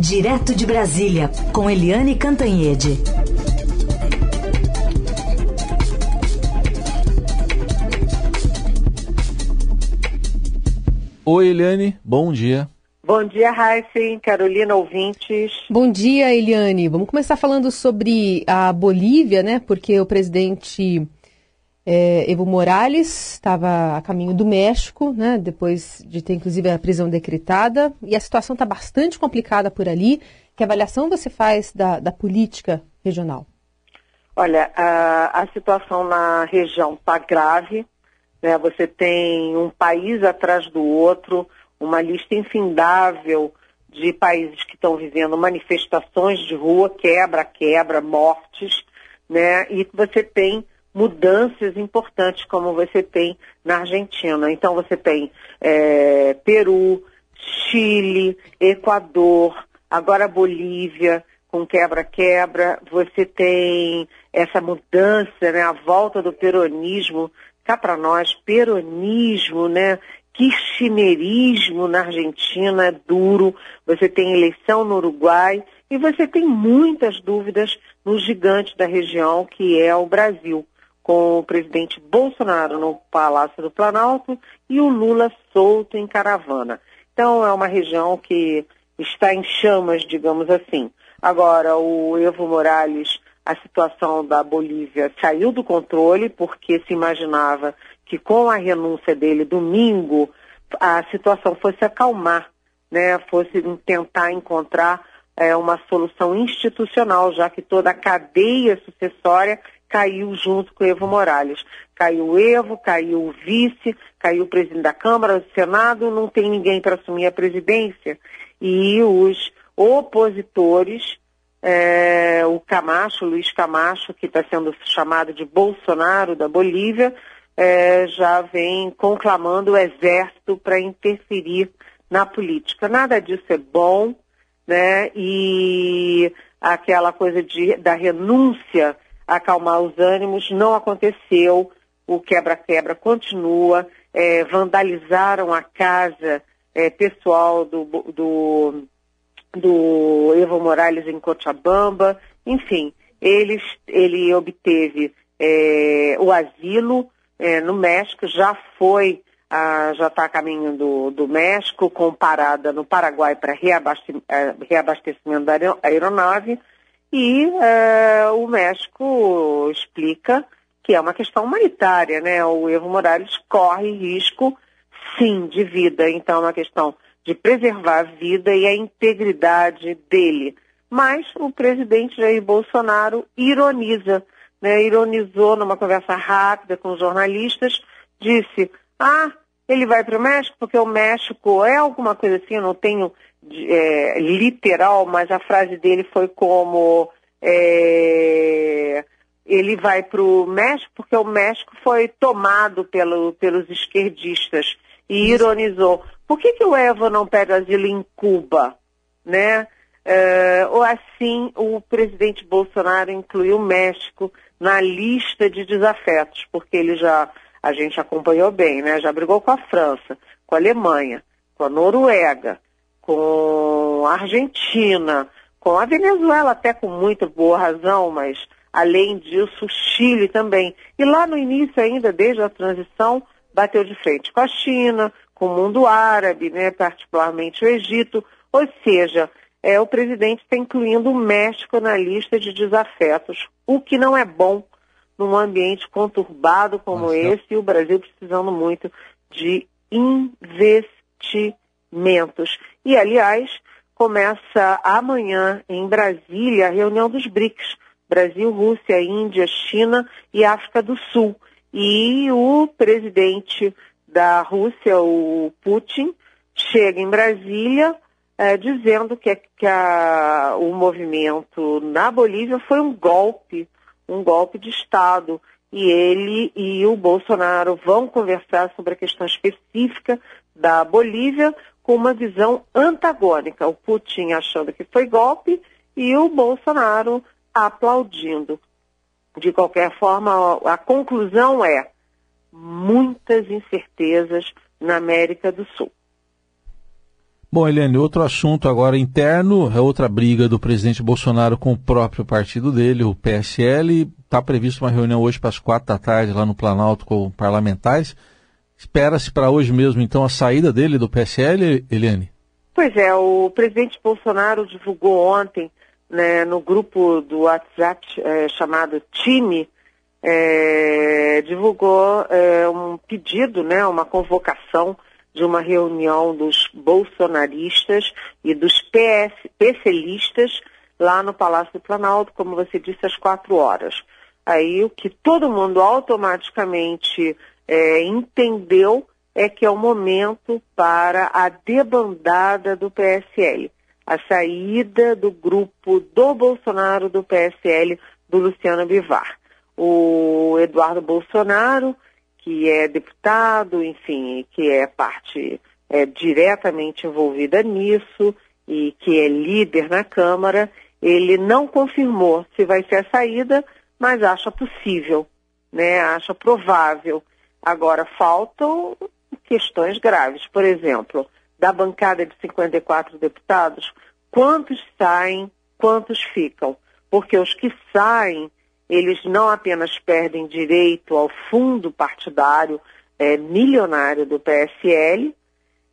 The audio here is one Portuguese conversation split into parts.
Direto de Brasília, com Eliane Cantanhede. Oi, Eliane, bom dia. Bom dia, Raíssen, Carolina, ouvintes. Bom dia, Eliane. Vamos começar falando sobre a Bolívia, né? Porque o presidente é, Evo Morales estava a caminho do México, né, depois de ter inclusive a prisão decretada, e a situação está bastante complicada por ali. Que avaliação você faz da, da política regional? Olha, a, a situação na região está grave. Né? Você tem um país atrás do outro, uma lista infindável de países que estão vivendo manifestações de rua, quebra, quebra, mortes, né? E você tem mudanças importantes como você tem na Argentina. Então você tem é, Peru, Chile, Equador, agora Bolívia com quebra-quebra. Você tem essa mudança, né, a volta do peronismo. Cá para nós, peronismo, né? Kirchnerismo na Argentina é duro. Você tem eleição no Uruguai e você tem muitas dúvidas no gigante da região que é o Brasil com o presidente Bolsonaro no Palácio do Planalto e o Lula solto em caravana. Então é uma região que está em chamas, digamos assim. Agora, o Evo Morales, a situação da Bolívia saiu do controle, porque se imaginava que com a renúncia dele domingo, a situação fosse acalmar, né? fosse tentar encontrar é, uma solução institucional, já que toda a cadeia sucessória caiu junto com o Evo Morales. Caiu o Evo, caiu o vice, caiu o presidente da Câmara, do Senado, não tem ninguém para assumir a presidência. E os opositores, é, o Camacho, Luiz Camacho, que está sendo chamado de Bolsonaro da Bolívia, é, já vem conclamando o exército para interferir na política. Nada disso é bom, né? E aquela coisa de, da renúncia acalmar os ânimos, não aconteceu, o quebra-quebra continua, é, vandalizaram a casa é, pessoal do, do, do Evo Morales em Cochabamba, enfim, ele, obteve é, o asilo é, no México, já foi, ah, já está a caminho do, do México, com parada no Paraguai para é, reabastecimento da aeronave, e é, o México explica que é uma questão humanitária, né? O Evo Morales corre risco, sim, de vida. Então, é uma questão de preservar a vida e a integridade dele. Mas o presidente Jair Bolsonaro ironiza, né? Ironizou numa conversa rápida com os jornalistas, disse: Ah, ele vai para o México porque o México é alguma coisa assim, eu não tenho é, literal, mas a frase dele foi como é, ele vai para o México porque o México foi tomado pelo, pelos esquerdistas e ironizou. Por que, que o Evo não pega asilo em Cuba? Né? É, ou assim, o presidente Bolsonaro incluiu o México na lista de desafetos, porque ele já, a gente acompanhou bem, né? Já brigou com a França, com a Alemanha, com a Noruega, com a Argentina, com a Venezuela até com muita boa razão, mas além disso o Chile também. E lá no início ainda, desde a transição, bateu de frente com a China, com o mundo árabe, né, particularmente o Egito, ou seja, é, o presidente está incluindo o México na lista de desafetos, o que não é bom num ambiente conturbado como Nossa. esse e o Brasil precisando muito de investimento mentos. E, aliás, começa amanhã em Brasília a reunião dos BRICS, Brasil, Rússia, Índia, China e África do Sul. E o presidente da Rússia, o Putin, chega em Brasília é, dizendo que, que a, o movimento na Bolívia foi um golpe, um golpe de Estado. E ele e o Bolsonaro vão conversar sobre a questão específica da Bolívia, com uma visão antagônica. O Putin achando que foi golpe e o Bolsonaro aplaudindo. De qualquer forma, a conclusão é muitas incertezas na América do Sul. Bom, Eliane, outro assunto agora interno, é outra briga do presidente Bolsonaro com o próprio partido dele, o PSL. Está prevista uma reunião hoje para as quatro da tarde lá no Planalto com parlamentares. Espera-se para hoje mesmo, então, a saída dele do PSL, Eliane? Pois é, o presidente Bolsonaro divulgou ontem né, no grupo do WhatsApp é, chamado Time, é, divulgou é, um pedido, né, uma convocação de uma reunião dos bolsonaristas e dos PS, PClistas lá no Palácio do Planalto, como você disse, às quatro horas. Aí o que todo mundo automaticamente é, entendeu é que é o momento para a debandada do PSL, a saída do grupo do Bolsonaro do PSL do Luciano Bivar. O Eduardo Bolsonaro, que é deputado, enfim, que é parte é, diretamente envolvida nisso e que é líder na Câmara, ele não confirmou se vai ser a saída, mas acha possível, né? acha provável. Agora faltam questões graves. Por exemplo, da bancada de 54 deputados, quantos saem, quantos ficam? Porque os que saem, eles não apenas perdem direito ao fundo partidário é, milionário do PSL,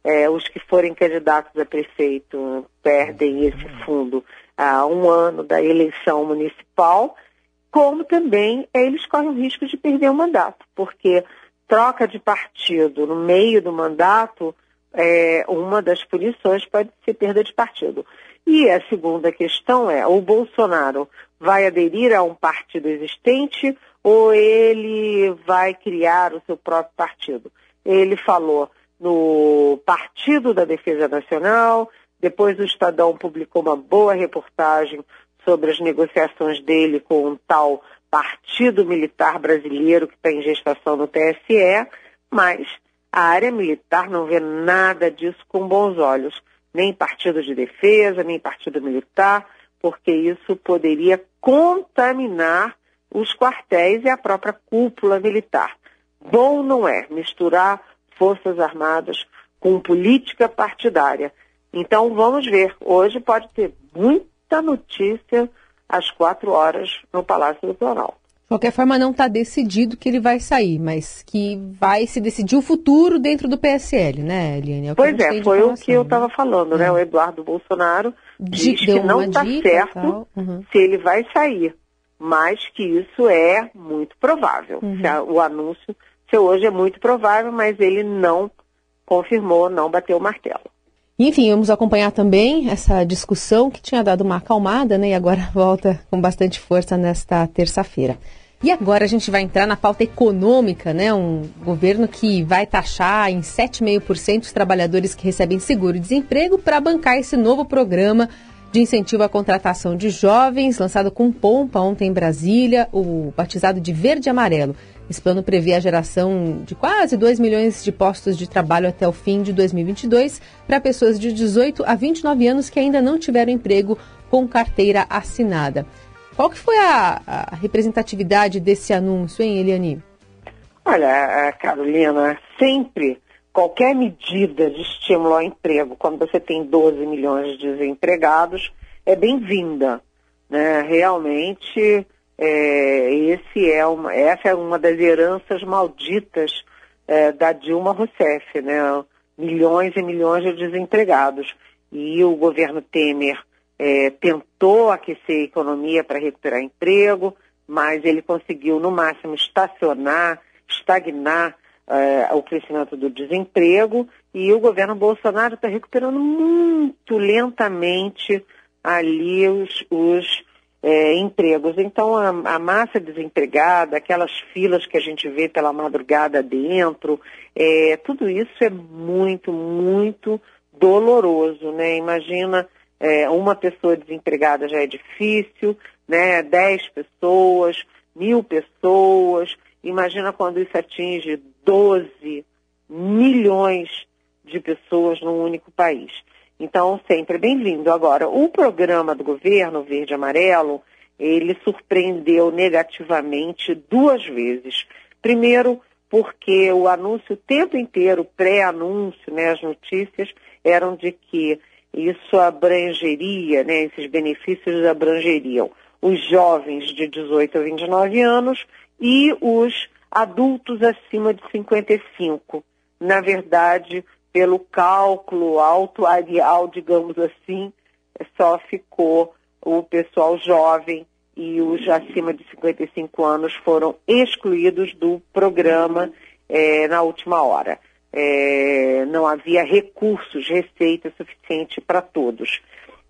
é, os que forem candidatos a prefeito perdem esse fundo há um ano da eleição municipal, como também eles correm o risco de perder o mandato, porque troca de partido no meio do mandato, é, uma das punições pode ser perda de partido. E a segunda questão é: o Bolsonaro vai aderir a um partido existente ou ele vai criar o seu próprio partido? Ele falou no Partido da Defesa Nacional, depois o Estadão publicou uma boa reportagem sobre as negociações dele com um tal Partido Militar Brasileiro que está em gestação no TSE, mas a área militar não vê nada disso com bons olhos, nem partido de defesa, nem partido militar, porque isso poderia contaminar os quartéis e a própria cúpula militar. Bom não é misturar Forças Armadas com política partidária. Então vamos ver. Hoje pode ter muita notícia às quatro horas no Palácio do Planalto. De qualquer forma, não está decidido que ele vai sair, mas que vai se decidir o futuro dentro do PSL, né, Eliane? É pois é, foi o que eu estava falando, né? O Eduardo Bolsonaro diz que não está certo uhum. se ele vai sair, mas que isso é muito provável. Uhum. o anúncio, se hoje é muito provável, mas ele não confirmou, não bateu o martelo. Enfim, vamos acompanhar também essa discussão que tinha dado uma acalmada, né? E agora volta com bastante força nesta terça-feira. E agora a gente vai entrar na pauta econômica, né? Um governo que vai taxar em 7,5% os trabalhadores que recebem seguro-desemprego para bancar esse novo programa de incentivo à contratação de jovens, lançado com pompa ontem em Brasília, o batizado de Verde Amarelo. Esse plano prevê a geração de quase 2 milhões de postos de trabalho até o fim de 2022 para pessoas de 18 a 29 anos que ainda não tiveram emprego com carteira assinada. Qual que foi a, a representatividade desse anúncio, hein, Eliane? Olha, Carolina, sempre qualquer medida de estímulo ao emprego, quando você tem 12 milhões de desempregados, é bem-vinda. Né? Realmente é, esse é uma, essa é uma das heranças malditas é, da Dilma Rousseff, né? Milhões e milhões de desempregados. E o governo Temer é, tentou aquecer a economia para recuperar emprego, mas ele conseguiu, no máximo, estacionar, estagnar é, o crescimento do desemprego. E o governo Bolsonaro está recuperando muito lentamente ali os, os é, empregos. Então, a, a, massa desempregada, aquelas filas que a gente vê pela madrugada dentro, é, tudo isso é muito, muito doloroso, né? Imagina é, uma pessoa desempregada já é difícil, né? Dez pessoas, mil pessoas. Imagina quando isso atinge 12 milhões de pessoas num único país. Então, sempre bem-vindo. Agora, o programa do governo Verde Amarelo, ele surpreendeu negativamente duas vezes. Primeiro, porque o anúncio o tempo inteiro, pré-anúncio, né, as notícias, eram de que isso abrangeria, né, esses benefícios abrangeriam os jovens de 18 a 29 anos e os adultos acima de 55. Na verdade, pelo cálculo autuarial, digamos assim, só ficou o pessoal jovem e os acima de 55 anos foram excluídos do programa é, na última hora. É, não havia recursos, receita suficiente para todos.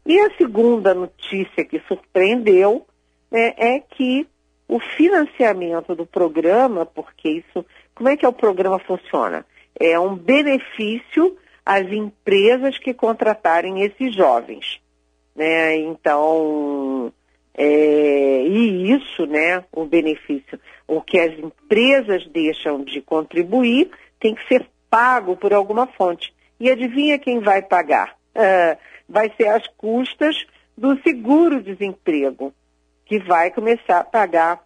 E a segunda notícia que surpreendeu né, é que o financiamento do programa, porque isso, como é que é o programa funciona? É um benefício às empresas que contratarem esses jovens. Né? Então, é, e isso, né, o benefício, o que as empresas deixam de contribuir tem que ser pago por alguma fonte. E adivinha quem vai pagar? Uh, vai ser as custas do seguro-desemprego, que vai começar a pagar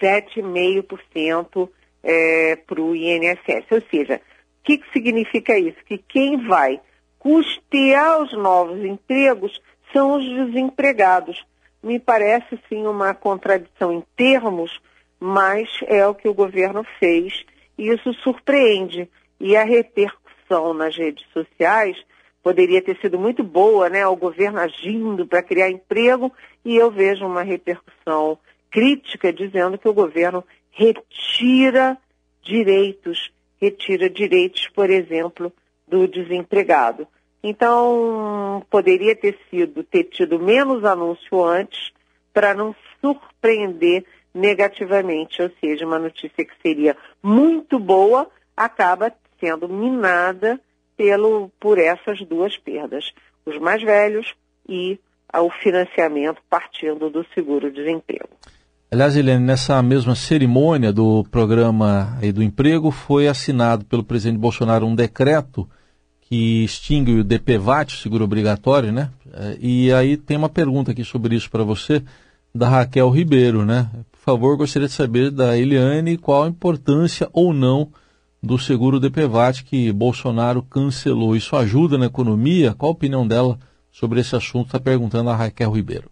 7,5% é, para o INSS. Ou seja, o que, que significa isso? Que quem vai custear os novos empregos são os desempregados. Me parece sim uma contradição em termos, mas é o que o governo fez e isso surpreende. E a repercussão nas redes sociais poderia ter sido muito boa, né? O governo agindo para criar emprego e eu vejo uma repercussão crítica dizendo que o governo retira direitos, retira direitos, por exemplo, do desempregado. Então, poderia ter sido, ter tido menos anúncio antes para não surpreender negativamente, ou seja, uma notícia que seria muito boa acaba sendo minada pelo, por essas duas perdas, os mais velhos e o financiamento partindo do seguro-desemprego. Aliás, Helene, nessa mesma cerimônia do programa do emprego, foi assinado pelo presidente Bolsonaro um decreto que extingue o DPVAT, seguro obrigatório, né? É, e aí tem uma pergunta aqui sobre isso para você, da Raquel Ribeiro, né? Por favor, gostaria de saber da Eliane qual a importância ou não do seguro DPVAT que Bolsonaro cancelou. Isso ajuda na economia? Qual a opinião dela sobre esse assunto? Está perguntando a Raquel Ribeiro.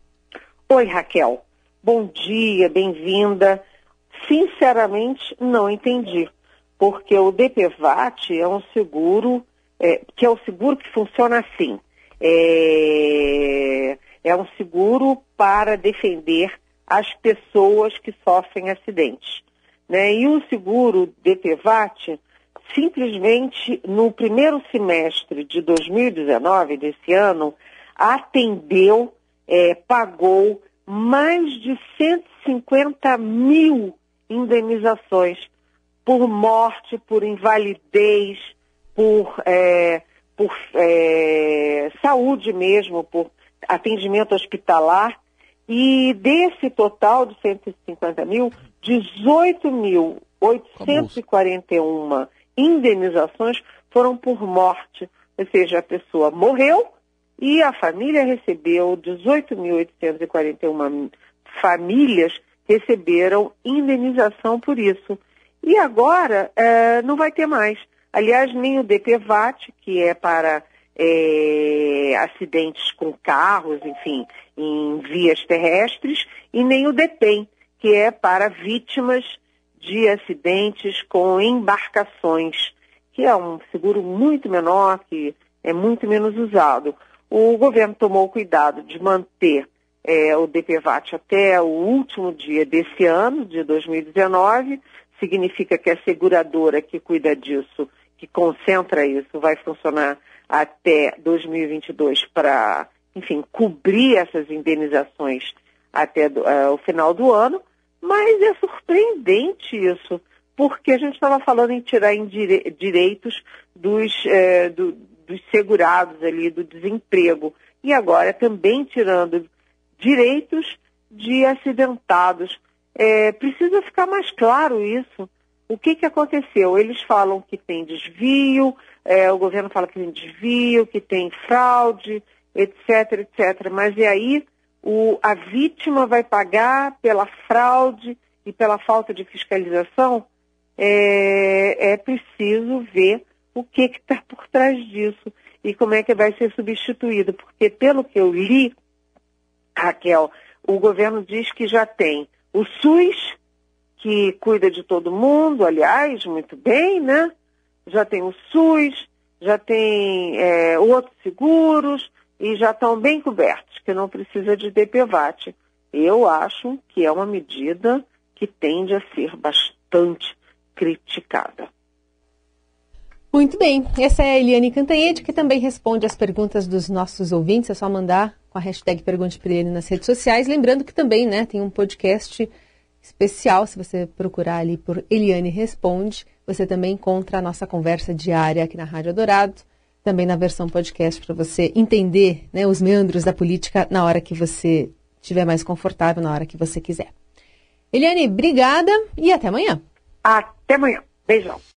Oi, Raquel. Bom dia, bem-vinda. Sinceramente, não entendi, porque o DPVAT é um seguro, é, que é o seguro que funciona assim. É, é um seguro para defender as pessoas que sofrem acidentes. Né? E o seguro DPVAT, simplesmente no primeiro semestre de 2019, desse ano, atendeu, é, pagou mais de 150 mil indenizações por morte, por invalidez, por, é, por é, saúde mesmo, por atendimento hospitalar. E desse total de 150 mil, 18.841 indenizações foram por morte. Ou seja, a pessoa morreu e a família recebeu 18.841 famílias receberam indenização por isso. E agora é, não vai ter mais. Aliás, nem o DPVAT, que é para é, acidentes com carros, enfim, em vias terrestres, e nem o DEPEN, que é para vítimas de acidentes com embarcações, que é um seguro muito menor, que é muito menos usado. O governo tomou cuidado de manter é, o DPVAT até o último dia desse ano, de 2019. Significa que a seguradora que cuida disso, que concentra isso, vai funcionar até 2022 para, enfim, cobrir essas indenizações até do, uh, o final do ano. Mas é surpreendente isso, porque a gente estava falando em tirar em dire direitos dos, eh, do, dos segurados ali, do desemprego. E agora também tirando direitos de acidentados. É, precisa ficar mais claro isso. O que, que aconteceu? Eles falam que tem desvio, é, o governo fala que tem desvio, que tem fraude, etc, etc. Mas e aí o, a vítima vai pagar pela fraude e pela falta de fiscalização? É, é preciso ver o que está por trás disso. e como é que vai ser substituído. Porque, pelo que eu li, Raquel, o governo diz que já tem o SUS, que cuida de todo mundo, aliás, muito bem, né? Já tem o SUS, já tem é, outros seguros e já estão bem cobertos, que não precisa de DPVAT. Eu acho que é uma medida que tende a ser bastante criticada. Muito bem, essa é a Eliane Cantanhede, que também responde às perguntas dos nossos ouvintes. É só mandar com a hashtag Pergunte para ele nas redes sociais. Lembrando que também né, tem um podcast especial, se você procurar ali por Eliane Responde, você também encontra a nossa conversa diária aqui na Rádio Dourado, também na versão podcast para você entender né, os meandros da política na hora que você estiver mais confortável, na hora que você quiser. Eliane, obrigada e até amanhã. Até amanhã. Beijão.